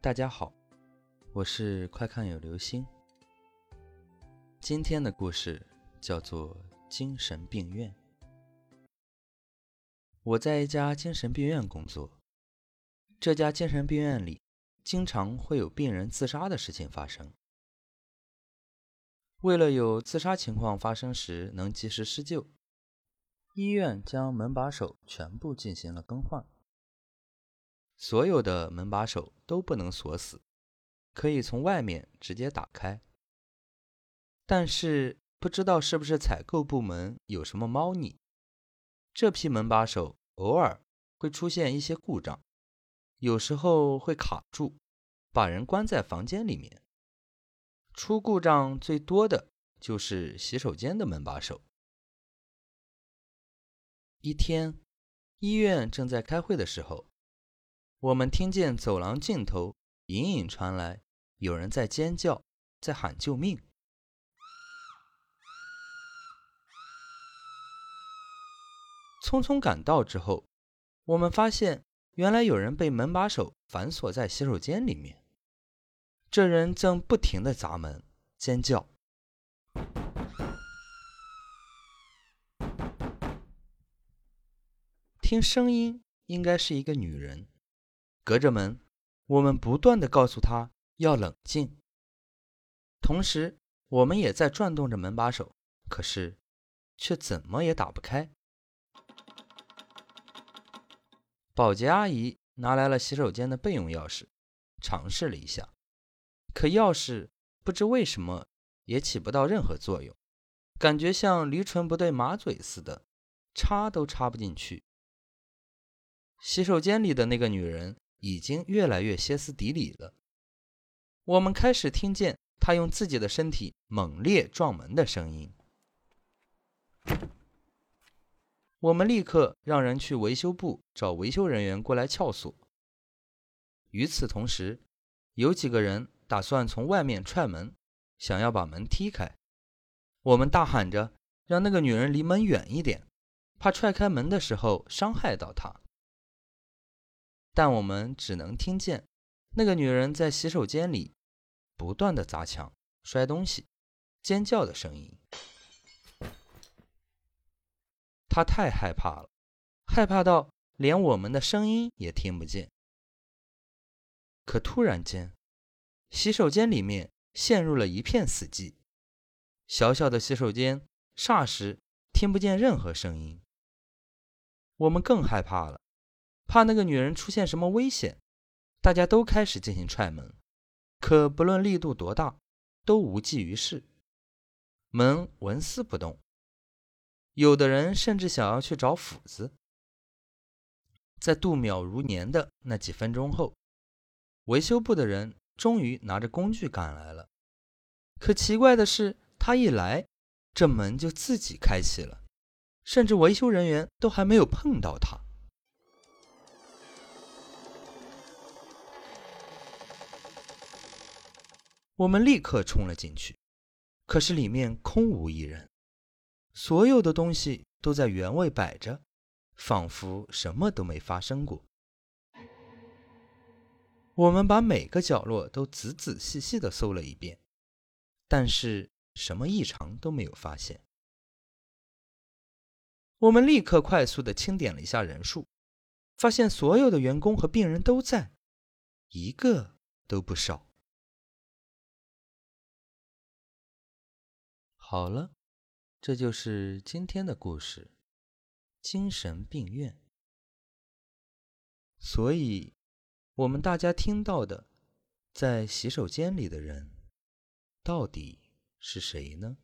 大家好，我是快看有流星。今天的故事叫做精神病院。我在一家精神病院工作，这家精神病院里经常会有病人自杀的事情发生。为了有自杀情况发生时能及时施救，医院将门把手全部进行了更换。所有的门把手都不能锁死，可以从外面直接打开。但是不知道是不是采购部门有什么猫腻，这批门把手偶尔会出现一些故障，有时候会卡住，把人关在房间里面。出故障最多的就是洗手间的门把手。一天，医院正在开会的时候。我们听见走廊尽头隐隐传来有人在尖叫，在喊救命。匆匆赶到之后，我们发现原来有人被门把手反锁在洗手间里面。这人正不停的砸门、尖叫，听声音应该是一个女人。隔着门，我们不断的告诉他要冷静，同时我们也在转动着门把手，可是却怎么也打不开。保洁阿姨拿来了洗手间的备用钥匙，尝试了一下，可钥匙不知为什么也起不到任何作用，感觉像驴唇不对马嘴似的，插都插不进去。洗手间里的那个女人。已经越来越歇斯底里了。我们开始听见他用自己的身体猛烈撞门的声音。我们立刻让人去维修部找维修人员过来撬锁。与此同时，有几个人打算从外面踹门，想要把门踢开。我们大喊着让那个女人离门远一点，怕踹开门的时候伤害到她。但我们只能听见那个女人在洗手间里不断的砸墙、摔东西、尖叫的声音。她太害怕了，害怕到连我们的声音也听不见。可突然间，洗手间里面陷入了一片死寂，小小的洗手间霎时听不见任何声音。我们更害怕了。怕那个女人出现什么危险，大家都开始进行踹门，可不论力度多大，都无济于事，门纹丝不动。有的人甚至想要去找斧子。在度秒如年的那几分钟后，维修部的人终于拿着工具赶来了。可奇怪的是，他一来，这门就自己开启了，甚至维修人员都还没有碰到他。我们立刻冲了进去，可是里面空无一人，所有的东西都在原位摆着，仿佛什么都没发生过。我们把每个角落都仔仔细细的搜了一遍，但是什么异常都没有发现。我们立刻快速的清点了一下人数，发现所有的员工和病人都在，一个都不少。好了，这就是今天的故事——精神病院。所以，我们大家听到的，在洗手间里的人，到底是谁呢？